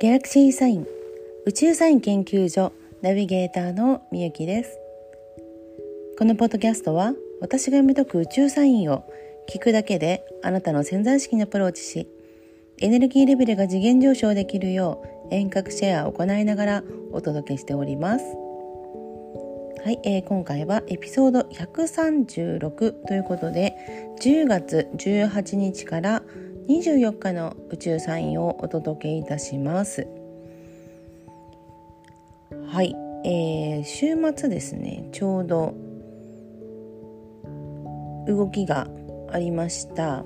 ギャラクシーサイン宇宙サイン研究所ナビゲーターのみゆきです。このポッドキャストは私が読み解く宇宙サインを聞くだけであなたの潜在意識にアプローチしエネルギーレベルが次元上昇できるよう遠隔シェアを行いながらお届けしております。はい、えー、今回はエピソード136ということで10月18日から24日の宇宙サインをお届けいたします。はい、えー、週末ですね。ちょうど動きがありました、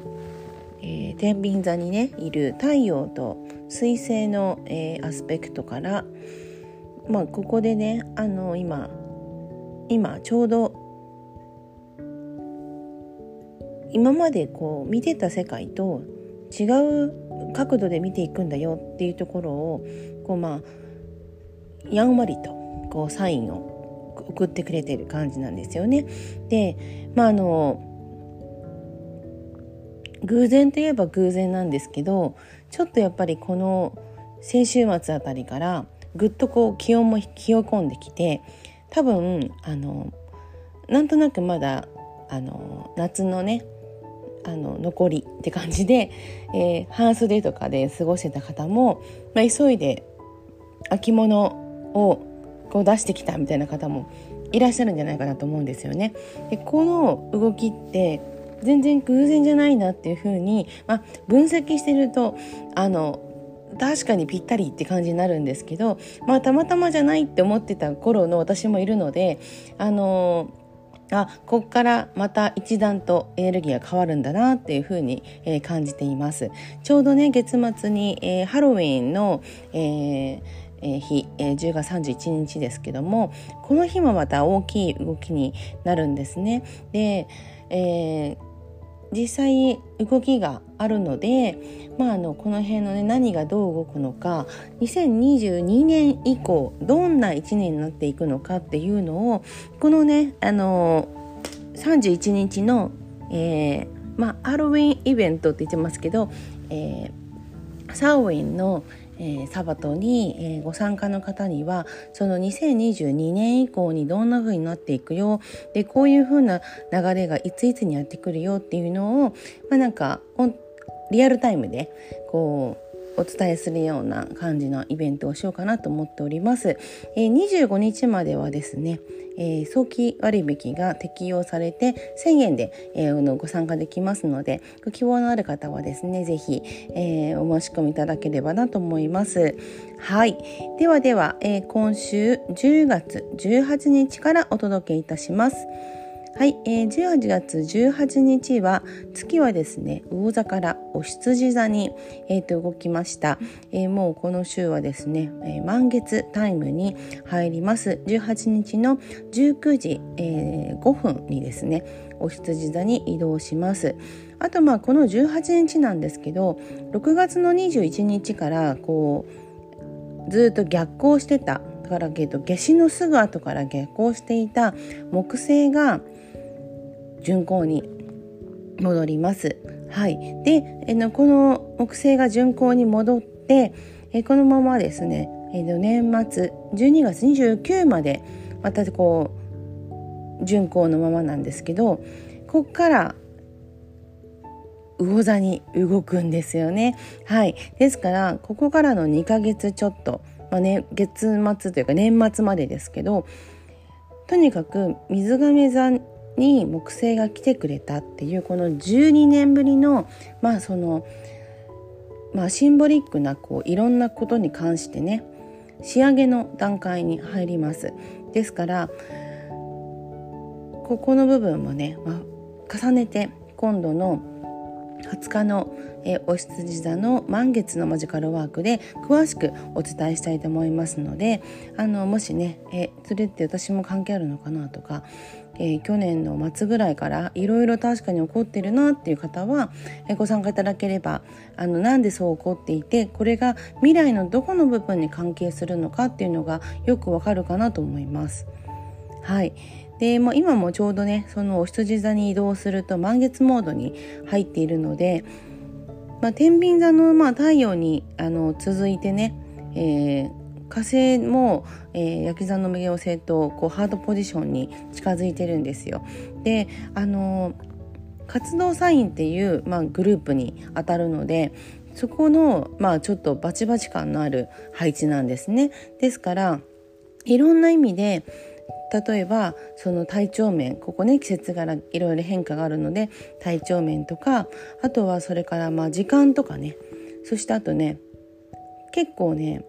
えー、天秤座にねいる太陽と水星の、えー、アスペクトからまあここでねあの今今ちょうど今までこう見てた世界と違う角度で見ていくんだよっていうところをこうまあやんわりとこうサインを送ってくれてる感じなんですよね。でまああの偶然といえば偶然なんですけどちょっとやっぱりこの先週末あたりからぐっとこう気温も冷え込んできて多分あのなんとなくまだあの夏のねあの残りって感じで、えー、半袖とかで過ごしてた方も、まあ、急いで秋物をこう出してきたみたいな方もいらっしゃるんじゃないかなと思うんですよね。でこの動きって全然偶然じゃないなっていうふうに、まあ、分析してるとあの確かにぴったりって感じになるんですけど、まあ、たまたまじゃないって思ってた頃の私もいるのであのあここからまた一段とエネルギーが変わるんだなっていうふうに、えー、感じています。ちょうどね月末に、えー、ハロウィンの、えーえ、日、え、10月31日ですけどもこの日もまた大きい動きになるんですね。で、えー、実際動きがあるので、まあ、あのこの辺のね何がどう動くのか2022年以降どんな1年になっていくのかっていうのをこのねあの31日の、えーまあ、ハロウィンイベントって言ってますけど、えー、サーウィンの、えー、サバトに、えー、ご参加の方にはその2022年以降にどんな風になっていくよ。でこういう風な流れがいついつにやってくるよっていうのを、まあ、なんかリアルタイムでこうお伝えするような感じのイベントをしようかなと思っております。えー、25日まではですね、えー、早期割引が適用されて1000円で、えー、ご参加できますのでご希望のある方はですね是非、えー、お申し込みいただければなと思います。はいではでは、えー、今週10月18日からお届けいたします。はい、えー、18月18日は月はですね魚座からお羊座に、えー、と動きました、えー、もうこの週はですね、えー、満月タイムに入ります。18日の19時、えー、5分にですねお羊座に移動します。あとまあこの18日なんですけど6月の21日からこうずっと逆行してた。から、けど夏至のすぐ後から逆行していた木星が巡行に戻ります。はい、で、えのこの木星が巡行に戻ってえこのままですね、えの年末12月29までまたこう巡行のままなんですけどここから魚座に動くんですよね。はい、ですからここからの2ヶ月ちょっと、まあね、月末というか年末までですけどとにかく水亀座に木星が来てくれたっていうこの12年ぶりのまあそのまあシンボリックなこういろんなことに関してね仕上げの段階に入ります。ですからここの部分もね、まあ、重ねて今度の20日の、えー、お羊座の満月のマジカルワークで詳しくお伝えしたいと思いますのであのもしね、えそれって私も関係あるのかなとか、えー、去年の末ぐらいからいろいろ確かに起こってるなっていう方は、えー、ご参加いただければあのなんでそう起こっていてこれが未来のどこの部分に関係するのかっていうのがよくわかるかなと思います。はいで、も今もちょうどねそのお羊座に移動すると満月モードに入っているので、まあ、天秤座のまあ太陽にあの続いてね、えー、火星も、えー、焼き算の無限星とこうハードポジションに近づいてるんですよ。であの活動サインっていう、まあ、グループに当たるのでそこの、まあ、ちょっとバチバチ感のある配置なんですね。ですからいろんな意味で例えばその体調面ここね季節柄いろいろ変化があるので体調面とかあとはそれからまあ時間とかねそしてあとね結構ね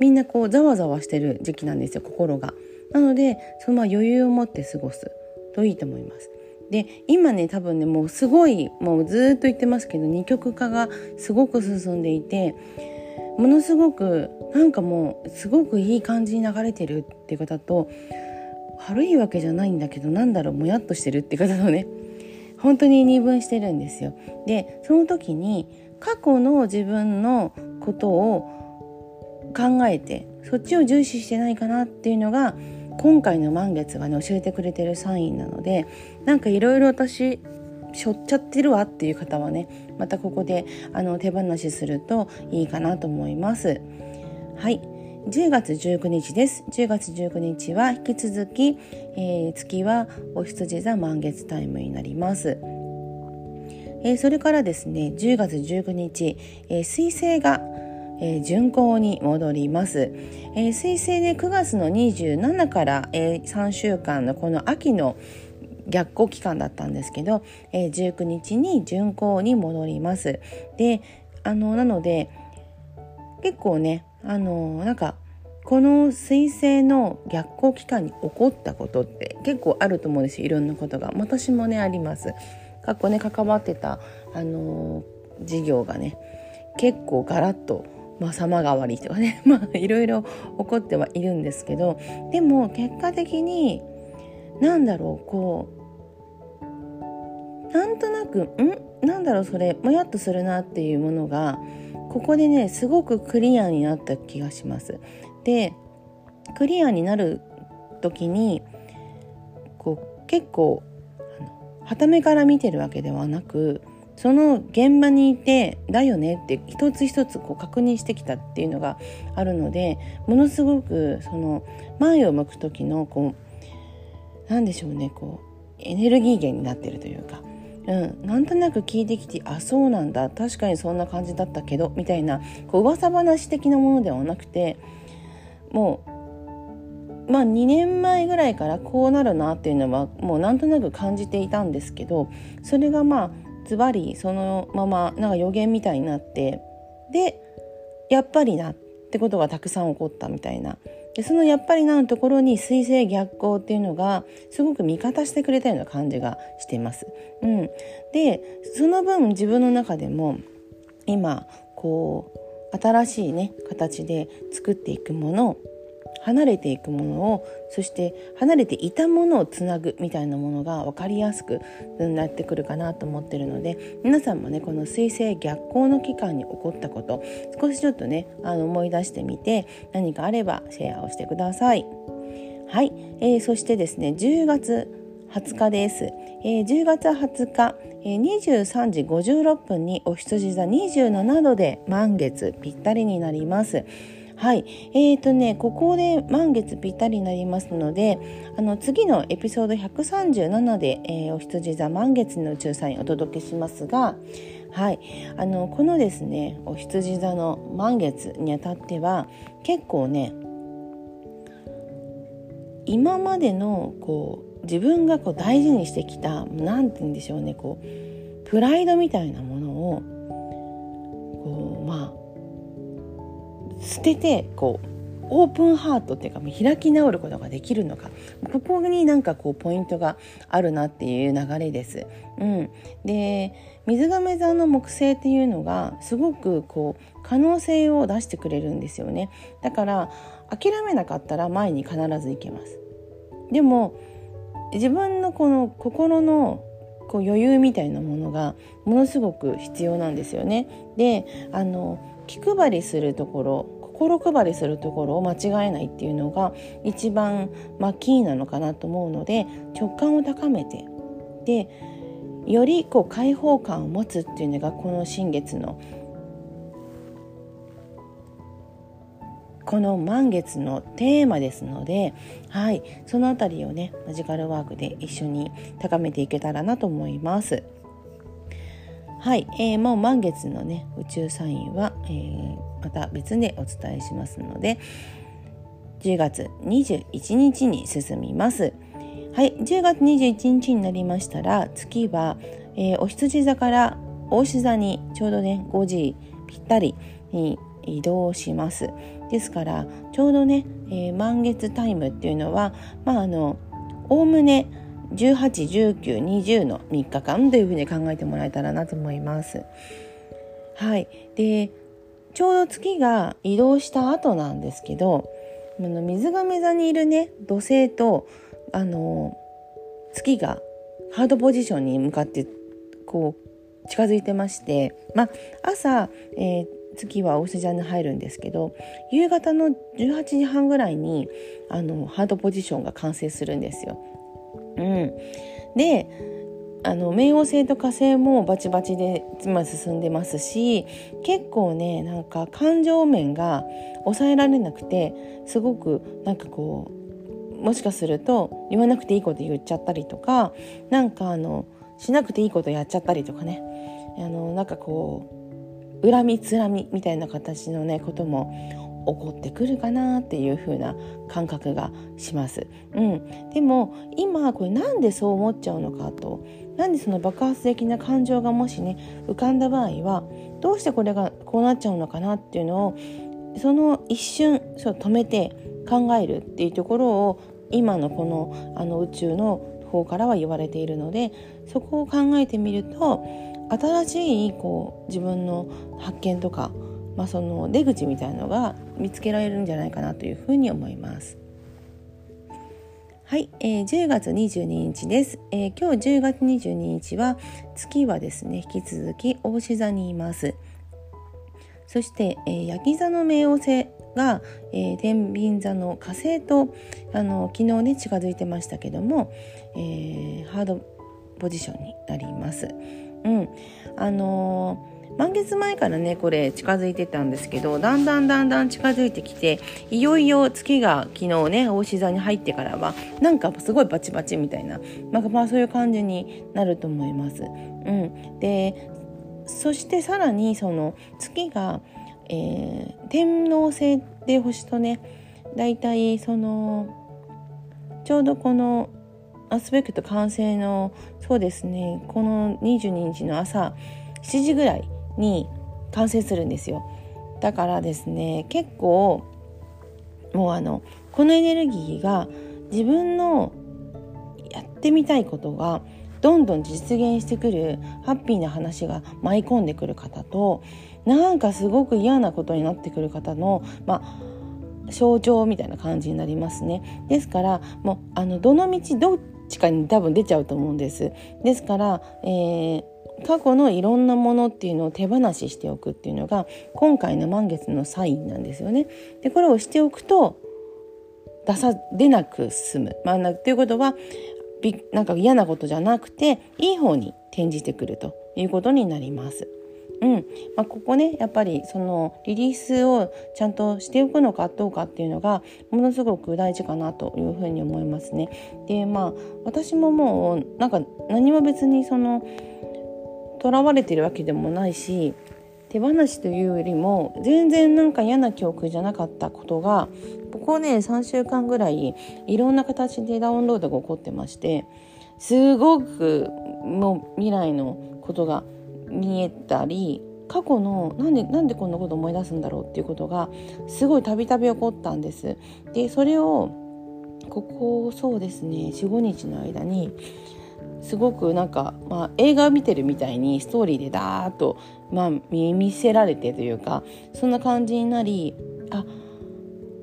みんなこうざわざわしてる時期なんですよ心が。なのでそのま余裕を持って過ごすといいと思います。で今ね多分ねもうすごいもうずっと言ってますけど二極化がすごく進んでいてものすごくなんかもうすごくいい感じに流れてるっていう方と悪いわけじゃないんだけどなんだろうもやっとしてるって方とね本当に二分してるんですよ。でその時に過去の自分のことを考えてそっちを重視してないかなっていうのが今回の満月がね教えてくれてるサインなのでなんかいろいろ私しょっちゃってるわっていう方はねまたここであの手放しするといいかなと思います。はい10月19日です。10月19日は引き続き、えー、月はお羊座満月タイムになります。えー、それからですね、10月19日、えー、水星が、えー、巡行に戻ります。えー、水星で9月の27から、えー、3週間のこの秋の逆行期間だったんですけど、えー、19日に巡行に戻ります。で、あの、なので、結構ね、あのなんかこの彗星の逆行期間に起こったことって結構あると思うんですよいろんなことが私もねあります過去ね関わってたあの事業がね結構ガラッとまあ、様変わりとかね まあいろいろ起こってはいるんですけどでも結果的に何だろうこうなんとなくん？なんだろうそれもやっとするなっていうものがここでねすごくクリアになった気がします。でクリアになる時にこう結構はためから見てるわけではなくその現場にいてだよねって一つ一つこう確認してきたっていうのがあるのでものすごくその前を向く時のこうなんでしょうねこうエネルギー源になってるというかうん、なんとなく聞いてきてあそうなんだ確かにそんな感じだったけどみたいなこう噂話的なものではなくてもうまあ2年前ぐらいからこうなるなっていうのはもうなんとなく感じていたんですけどそれがまあズバリそのままなんか予言みたいになってでやっぱりなってことがたくさん起こったみたいなでそのやっぱりなのところに水星逆行っていうのがすごく味方してくれたような感じがしています。うん、でその分自分の中でも今こう新しいね形で作っていくもの離れていくものをそして離れていたものをつなぐみたいなものが分かりやすくなってくるかなと思ってるので皆さんもねこの水星逆行の期間に起こったこと少しちょっとねあの思い出してみて何かあればシェアをしてください。はい、えー、そしてですね10月20日です。えー、10月20日、えー、23時56分にお羊座27度で満月ぴったりになります。はい。えーとね、ここで満月ぴったりになりますので、あの、次のエピソード137で、えー、お羊座満月の宇宙サインお届けしますが、はい。あの、このですね、お羊座の満月にあたっては、結構ね、今までの、こう、自分がこう大事にしてきた、何て言うんでしょうね、こう、プライドみたいなものを、こう、まあ、捨ててこうオープンハートっていうか開き直ることができるのかここになんかこうポイントがあるなっていう流れです。うん、で水亀座の木星っていうのがすごくこう可能性を出してくれるんですよね。だから諦めなかったら前に必ず行けます。でも自分のこの心のこう余裕みたいなものがものすごく必要なんですよね。であの気配りするところ心配りするところを間違えないっていうのが一番、ま、キーなのかなと思うので直感を高めてでよりこう開放感を持つっていうのがこの新月のこの満月のテーマですので、はい、そのあたりをねマジカルワークで一緒に高めていけたらなと思います。はい、えー、もう満月のね宇宙サインは、えー、また別でお伝えしますので10月21日に進みます。はい、10月21日になりましたら月は、えー、お羊座から大志座にちょうどね5時ぴったりに移動します。ですからちょうどね、えー、満月タイムっていうのはまああのおおむね181920の3日間というふうに考えてもらえたらなと思います。はい、でちょうど月が移動した後なんですけど水亀座にいるね土星とあの月がハードポジションに向かってこう近づいてましてまあ朝、えー、月はお牛座に入るんですけど夕方の18時半ぐらいにあのハードポジションが完成するんですよ。うん、であの冥王星と火星もバチバチで今進んでますし結構ねなんか感情面が抑えられなくてすごくなんかこうもしかすると言わなくていいこと言っちゃったりとかなんかあのしなくていいことやっちゃったりとかね。あのなんかこう恨みつらみみたいな形のねことも起こってくるかなっていう風な感覚がします。うん、でも今これなんでそう思っちゃうのかとなんでその爆発的な感情がもしね浮かんだ場合はどうしてこれがこうなっちゃうのかなっていうのをその一瞬そう止めて考えるっていうところを今のこのあの宇宙の方からは言われているのでそこを考えてみると新しいこう自分の発見とかまあ、その出口みたいのが見つけられるんじゃないかなというふうに思います。はい、えー、10月22日です、えー、今日10月22日は月はですね引き続き大志座にいます。そして、えー、焼き座の冥王星が、えー、天秤座の火星とあの昨日ね近づいてましたけども、えー、ハードポジションになります。うん、あのー満月前からねこれ近づいてたんですけどだんだんだんだん近づいてきていよいよ月が昨日ね大志座に入ってからはなんかすごいバチバチみたいな、まあ、まあそういう感じになると思います。うん、でそしてさらにその月が、えー、天王星っていう星とねだいたいそのちょうどこのアスペクト完成のそうですねこの22日の朝7時ぐらいに完成するんですよ。だからですね結構もうあのこのエネルギーが自分のやってみたいことがどんどん実現してくるハッピーな話が舞い込んでくる方となんかすごく嫌なことになってくる方のまあ象徴みたいな感じになりますね。ですからもうあのどの道どっちかに多分出ちゃうと思うんです。ですから、えー、過去のいろんなものっていうのを手放ししておくっていうのが今回の満月のサインなんですよね。でこれをしておくと出さ出なく済む。まあ、っていうことはなんか嫌なことじゃなくていい方に転じてくるということになります。うんまあ、ここねやっぱりそのリリースをちゃんとしておくのかどうかっていうのがものすごく大事かなというふうに思いますね。でまあ私ももうなんか何も別にそのとらわれてるわけでもないし手放しというよりも全然なんか嫌な記憶じゃなかったことがここね3週間ぐらいいろんな形でダウンロードが起こってましてすごくもう未来のことが見えたり過去のなんでなんでこんなこと思い出すんだろうっていうことがすごいたびたび起こったんです。でそれをここそうですね45日の間にすごくなんか、まあ、映画を見てるみたいにストーリーでダーッと、まあ、見せられてというかそんな感じになりあ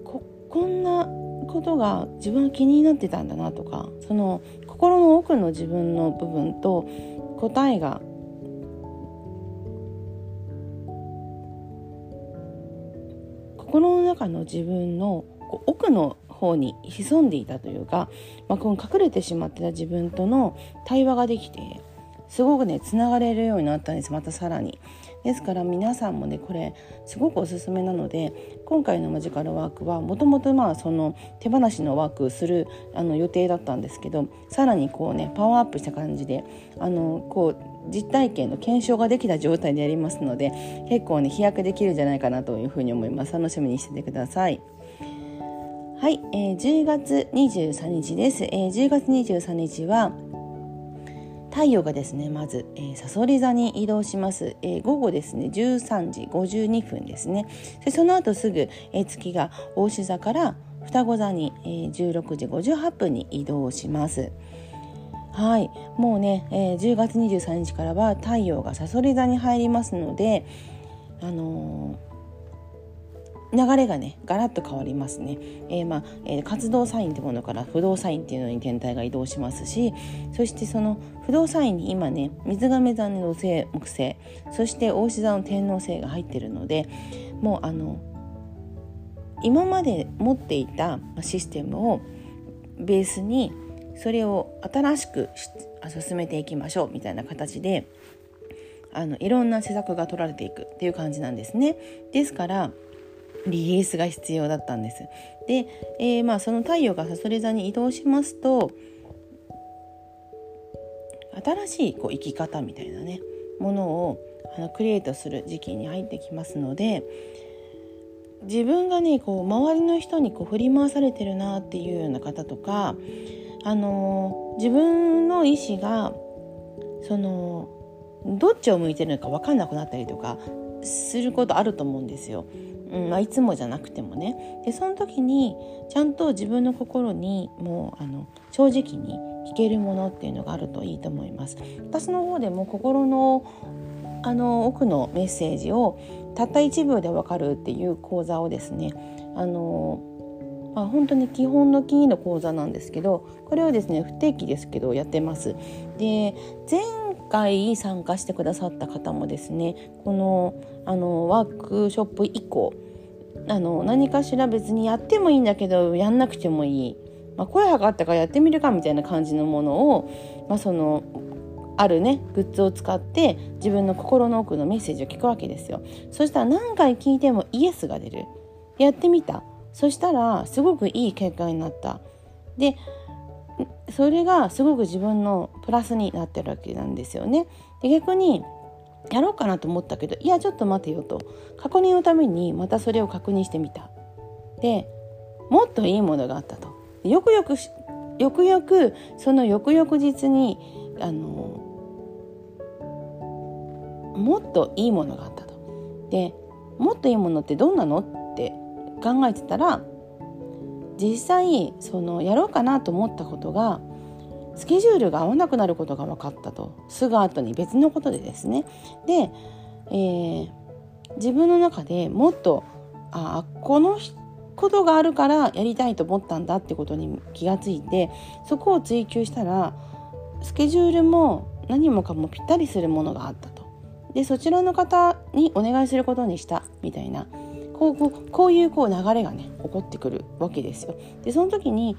ここんなことが自分は気になってたんだなとかその心の奥の自分の部分と答えが心の中の自分の奥の方に潜んでいたというか、まあ、この隠れてしまってた自分との対話ができてすごくねつながれるようになったんですまたさらに。ですから皆さんもねこれすごくおすすめなので今回のマジカルワークはもともとまあその手放しのワークするあの予定だったんですけどさらにこうねパワーアップした感じであのこう実体験の検証ができた状態でやりますので結構ね飛躍できるんじゃないかなというふうに思います楽しみにしててください。はい、えー、10月23日です、えー、10月23日は太陽がですねまず、えー、サソリ座に移動します、えー、午後ですね13時52分ですね。でその後すぐ、えー、月が大志座から双子座に、えー、16時58分に移動します。はいもうね、えー、10月23日からは太陽がサソリ座に入りますのであのー流れがねガラッと変わりますね、えー、まあえー、活動サインってものから不動サインっていうのに天体が移動しますしそしてその不動サインに今ね水亀座の土星木星そして大志座の天王星が入ってるのでもうあの今まで持っていたシステムをベースにそれを新しく進めていきましょうみたいな形であのいろんな施策が取られていくっていう感じなんですね。ですからリリースが必要だったんです。で、えー、まあその太陽がさそり座に移動しますと新しいこう生き方みたいなねものをあのクリエイトする時期に入ってきますので自分がねこう周りの人にこう振り回されてるなっていうような方とか、あの自分の意思がそのどっちを向いてるのか分かんなくなったりとかすることあると思うんですよ。うんまあ、いつもじゃなくてもねでその時にちゃんと自分の心にもうあの正直に聞けるものっていうのがあるといいと思います私の方でも心のあの奥のメッセージをたった1秒でわかるっていう講座をですねあのまあ、本当に基本のキーの講座なんですけどこれをですね不定期ですけどやってます。で前回参加してくださった方もですねこのあのワークショップ以降あの何かしら別にやってもいいんだけどやんなくてもいい、まあ、声測ったからやってみるかみたいな感じのものを、まあ、そのあるねグッズを使って自分の心の奥のメッセージを聞くわけですよ。そしたら何回聞いてもイエスが出る。やってみた。そしたらすごくいい結果になった。でそれがすごく自分のプラスになってるわけなんですよね。で逆にやろうかなと思ったけどいやちょっと待てよと確認のためにまたそれを確認してみた。でもっといいものがあったと。よくよくよくよくその翌々日にあのもっといいものがあったと。でもっといいものってどんなの？って考えてたら実際そのやろうかなと思ったことがスケジュールが合わなくなることが分かったと。すぐ後に別のことでですね。で、えー、自分の中でもっとあこのことがあるからやりたいと思ったんだってことに気がついてそこを追求したらスケジュールも何もかもぴったりするものがあったと。でそちらの方にお願いすることにしたみたいな。こうこうこういうこう流れがね起こってくるわけですよ。でその時に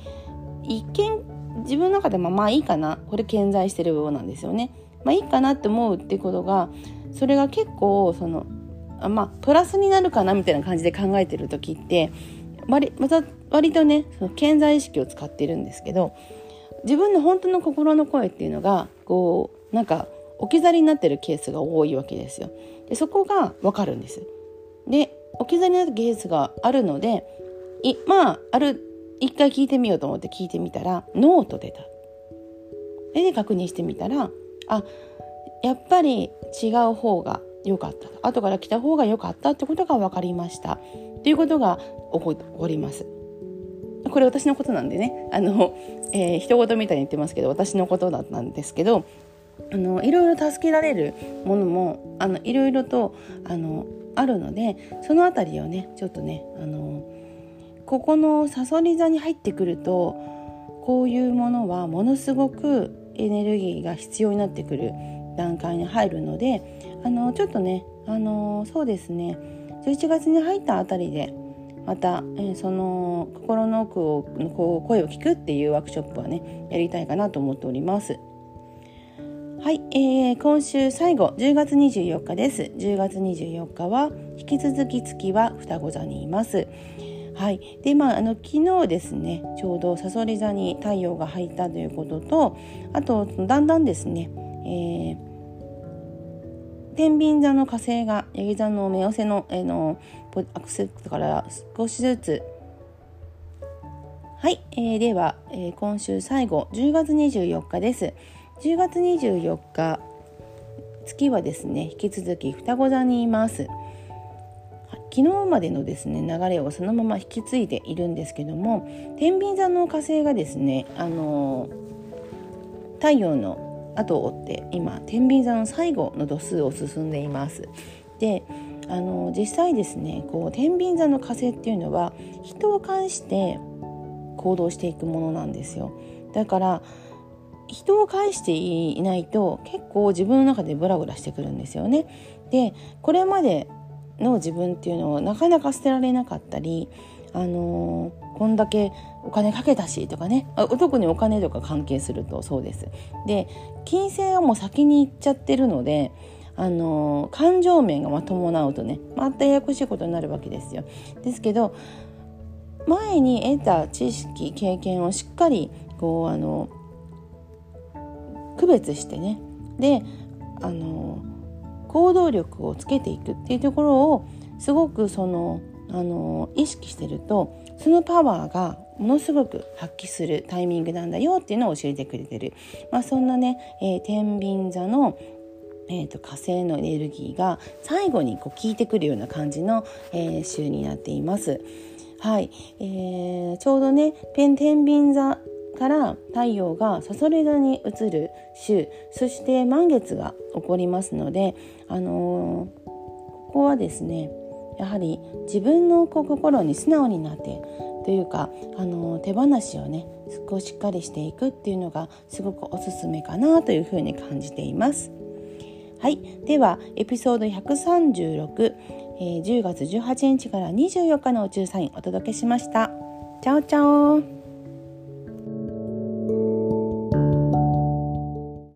一見自分の中でもまあいいかなこれ健在してる部分なんですよね。まあいいかなって思うってことがそれが結構そのまあプラスになるかなみたいな感じで考えてる時って割また割とねその健在意識を使ってるんですけど自分の本当の心の声っていうのがこうなんか置き去りになってるケースが多いわけですよ。でそこがわかるんです。で置き去りになったケースがあるのでいまあある一回聞いてみようと思って聞いてみたらノーと出た。で確認してみたらあやっぱり違う方が良かった後から来た方が良かったってことが分かりましたということが起こります。これ私のことなんでねあの、えー、人事みたいに言ってますけど私のことだったんですけどあのいろいろ助けられるものもあのいろいろとあのあるのでその辺りをねちょっとねあのここのさそり座に入ってくるとこういうものはものすごくエネルギーが必要になってくる段階に入るのであのちょっとねあのそうですね11月に入ったあたりでまた、え、その心の奥をこう声を聞くっていうワークショップはねやりたいかなと思っております。はい、えー、今週最後10月24日です。10月24日は引き続き月は双子座にいます。はい、でまああの昨日ですねちょうどさそり座に太陽が入ったということとあとだんだんですね、えー、天秤座の火星がヤギ座の目寄せの,、えー、のアクセスから少しずつ。はい、えー、では、えー、今週最後10月24日です。10月24日月はですね引き続き双子座にいます。昨日までのですね流れをそのまま引き継いでいるんですけども天秤座の火星がですねあの太陽の後を追って今天秤座の最後の度数を進んでいます。であの実際ですねこう天秤座の火星っていうのは人を介して行動していくものなんですよ。だから人を介していないと結構自分の中でブラブラしてくるんですよね。でこれまでの自分っていうのをなかなか捨てられなかったり、あのー、こんだけお金かけたしとかね特にお金とか関係するとそうです。で金星はもう先に行っちゃってるのであのー、感情面が伴うとねまたややこしいことになるわけですよ。ですけど前に得た知識経験をしっかりこうあの区別してね。であの行動力をつけていくっていうところをすごくそのあの意識してるとそのパワーがものすごく発揮するタイミングなんだよっていうのを教えてくれてる、まあ、そんなね、えー、天秤座のえーと、火星のエネルギーが最後にこう効いてくるような感じの、えー、週になっています。はい、えー、ちょうどねペン天秤座から太陽がさそり座に移る週そして満月が起こりますので、あのー、ここはですねやはり自分の心に素直になってというか、あのー、手放しをね少ししっかりしていくっていうのがすごくおすすめかなというふうに感じています。はい、ではエピソード136、えー、10月18日から24日の宇宙サインお届けしました。チャオチャオ